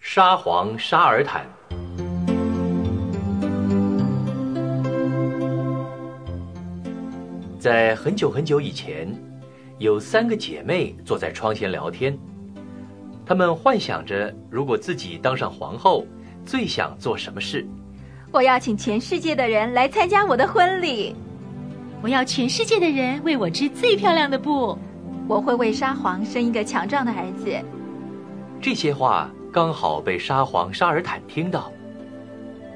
沙皇沙尔坦。在很久很久以前，有三个姐妹坐在窗前聊天。她们幻想着，如果自己当上皇后，最想做什么事？我要请全世界的人来参加我的婚礼。我要全世界的人为我织最漂亮的布。我会为沙皇生一个强壮的儿子。这些话。刚好被沙皇沙尔坦听到，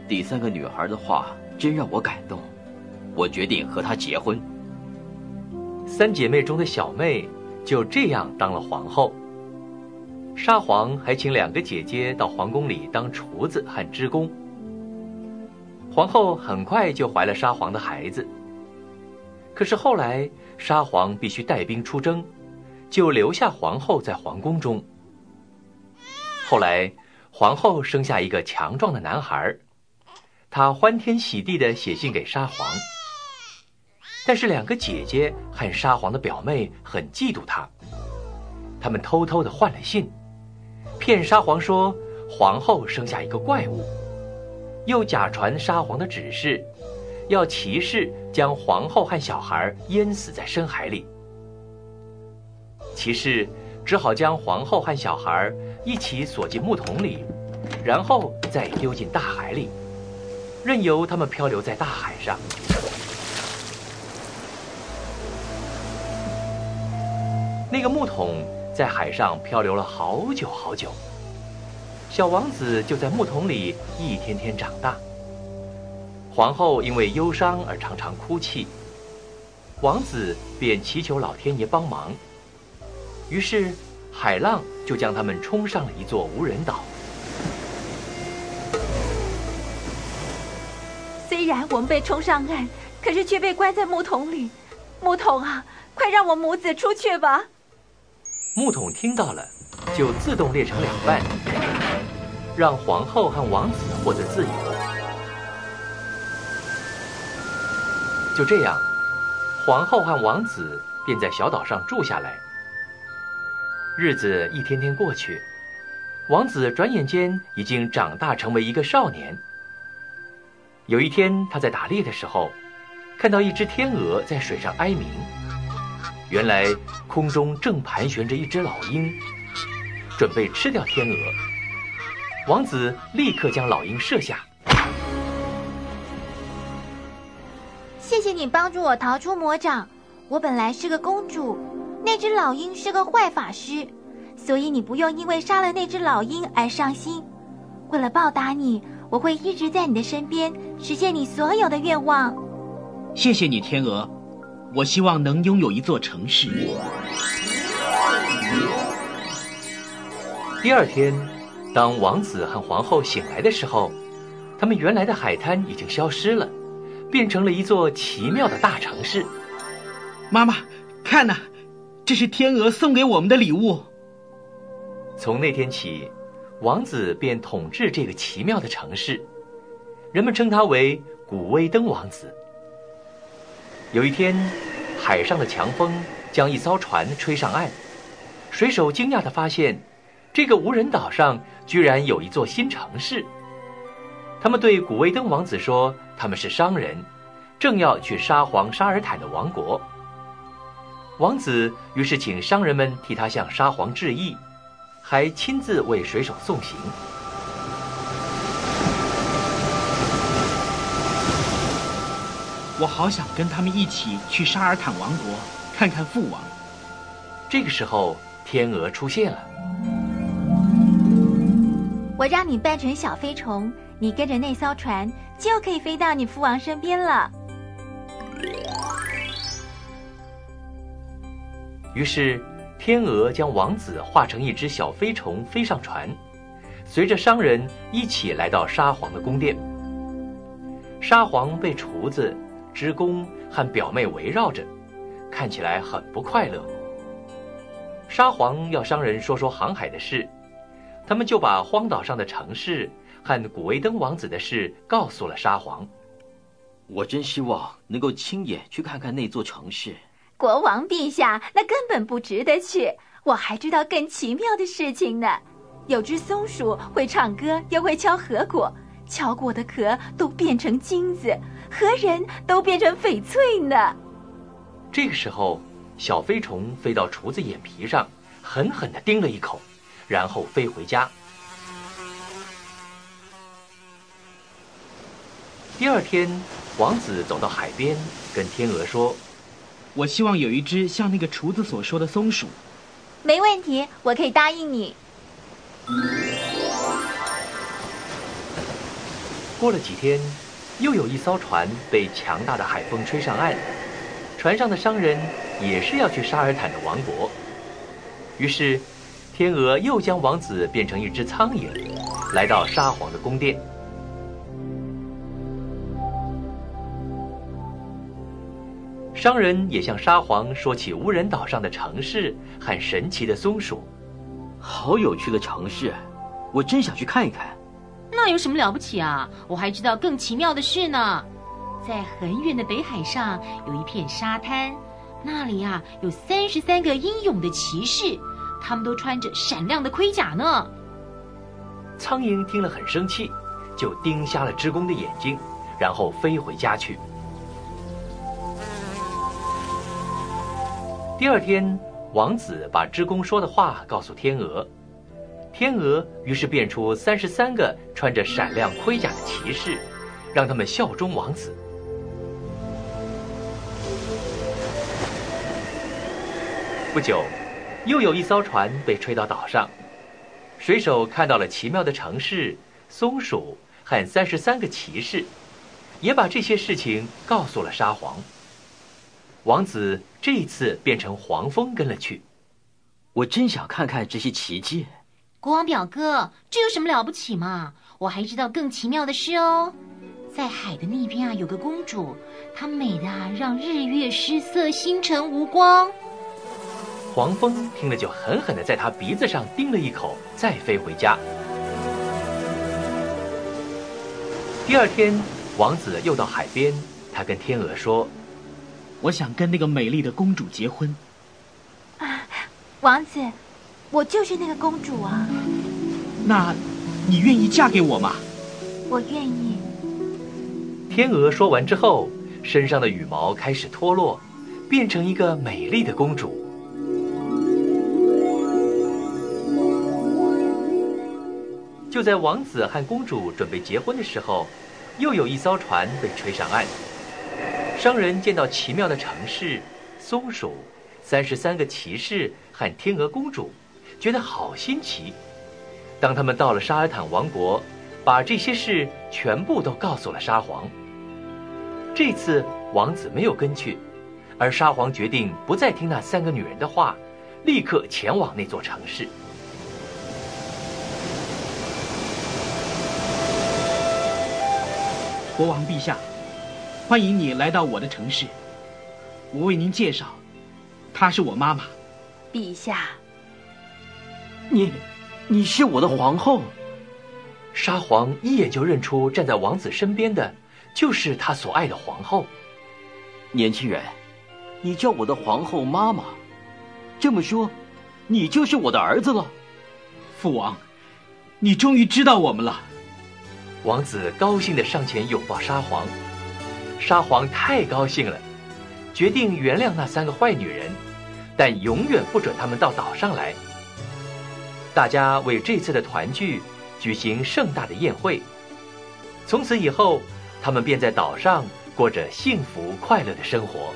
第三个女孩的话真让我感动，我决定和她结婚。三姐妹中的小妹就这样当了皇后。沙皇还请两个姐姐到皇宫里当厨子和织工。皇后很快就怀了沙皇的孩子。可是后来沙皇必须带兵出征，就留下皇后在皇宫中。后来，皇后生下一个强壮的男孩，她欢天喜地的写信给沙皇。但是两个姐姐和沙皇的表妹很嫉妒她，他们偷偷的换了信，骗沙皇说皇后生下一个怪物，又假传沙皇的指示，要骑士将皇后和小孩淹死在深海里。骑士只好将皇后和小孩。一起锁进木桶里，然后再丢进大海里，任由他们漂流在大海上。那个木桶在海上漂流了好久好久，小王子就在木桶里一天天长大。皇后因为忧伤而常常哭泣，王子便祈求老天爷帮忙，于是。海浪就将他们冲上了一座无人岛。虽然我们被冲上岸，可是却被关在木桶里。木桶啊，快让我母子出去吧！木桶听到了，就自动裂成两半，让皇后和王子获得自由。就这样，皇后和王子便在小岛上住下来。日子一天天过去，王子转眼间已经长大成为一个少年。有一天，他在打猎的时候，看到一只天鹅在水上哀鸣。原来空中正盘旋着一只老鹰，准备吃掉天鹅。王子立刻将老鹰射下。谢谢你帮助我逃出魔掌，我本来是个公主。那只老鹰是个坏法师，所以你不用因为杀了那只老鹰而伤心。为了报答你，我会一直在你的身边，实现你所有的愿望。谢谢你，天鹅。我希望能拥有一座城市。第二天，当王子和皇后醒来的时候，他们原来的海滩已经消失了，变成了一座奇妙的大城市。妈妈，看呐！这是天鹅送给我们的礼物。从那天起，王子便统治这个奇妙的城市，人们称他为古威登王子。有一天，海上的强风将一艘船吹上岸，水手惊讶地发现，这个无人岛上居然有一座新城市。他们对古威登王子说：“他们是商人，正要去沙皇沙尔坦的王国。”王子于是请商人们替他向沙皇致意，还亲自为水手送行。我好想跟他们一起去沙尔坦王国看看父王。这个时候，天鹅出现了。我让你扮成小飞虫，你跟着那艘船就可以飞到你父王身边了。于是，天鹅将王子化成一只小飞虫，飞上船，随着商人一起来到沙皇的宫殿。沙皇被厨子、织工和表妹围绕着，看起来很不快乐。沙皇要商人说说航海的事，他们就把荒岛上的城市和古维登王子的事告诉了沙皇。我真希望能够亲眼去看看那座城市。国王陛下，那根本不值得去。我还知道更奇妙的事情呢。有只松鼠会唱歌，又会敲核果，敲过的壳都变成金子，和人都变成翡翠呢。这个时候，小飞虫飞到厨子眼皮上，狠狠地叮了一口，然后飞回家。第二天，王子走到海边，跟天鹅说：“我希望有一只像那个厨子所说的松鼠。”没问题，我可以答应你。过了几天，又有一艘船被强大的海风吹上岸，船上的商人也是要去沙尔坦的王国。于是，天鹅又将王子变成一只苍蝇，来到沙皇的宫殿。商人也向沙皇说起无人岛上的城市和神奇的松鼠，好有趣的城市，我真想去看一看。那有什么了不起啊？我还知道更奇妙的事呢。在很远的北海上有一片沙滩，那里啊有三十三个英勇的骑士，他们都穿着闪亮的盔甲呢。苍蝇听了很生气，就盯瞎了织工的眼睛，然后飞回家去。第二天，王子把织工说的话告诉天鹅，天鹅于是变出三十三个穿着闪亮盔甲的骑士，让他们效忠王子。不久，又有一艘船被吹到岛上，水手看到了奇妙的城市、松鼠和三十三个骑士，也把这些事情告诉了沙皇。王子这一次变成黄蜂跟了去，我真想看看这些奇迹。国王表哥，这有什么了不起嘛？我还知道更奇妙的事哦，在海的那边啊，有个公主，她美的啊，让日月失色，星辰无光。黄蜂听了就狠狠的在她鼻子上叮了一口，再飞回家。第二天，王子又到海边，他跟天鹅说。我想跟那个美丽的公主结婚。啊，王子，我就是那个公主啊。那，你愿意嫁给我吗？我愿意。天鹅说完之后，身上的羽毛开始脱落，变成一个美丽的公主。就在王子和公主准备结婚的时候，又有一艘船被吹上岸。商人见到奇妙的城市、松鼠、三十三个骑士和天鹅公主，觉得好新奇。当他们到了沙尔坦王国，把这些事全部都告诉了沙皇。这次王子没有跟去，而沙皇决定不再听那三个女人的话，立刻前往那座城市。国王陛下。欢迎你来到我的城市。我为您介绍，她是我妈妈。陛下，你，你是我的皇后。沙皇一眼就认出站在王子身边的，就是他所爱的皇后。年轻人，你叫我的皇后妈妈，这么说，你就是我的儿子了。父王，你终于知道我们了。王子高兴的上前拥抱沙皇。沙皇太高兴了，决定原谅那三个坏女人，但永远不准他们到岛上来。大家为这次的团聚举行盛大的宴会。从此以后，他们便在岛上过着幸福快乐的生活。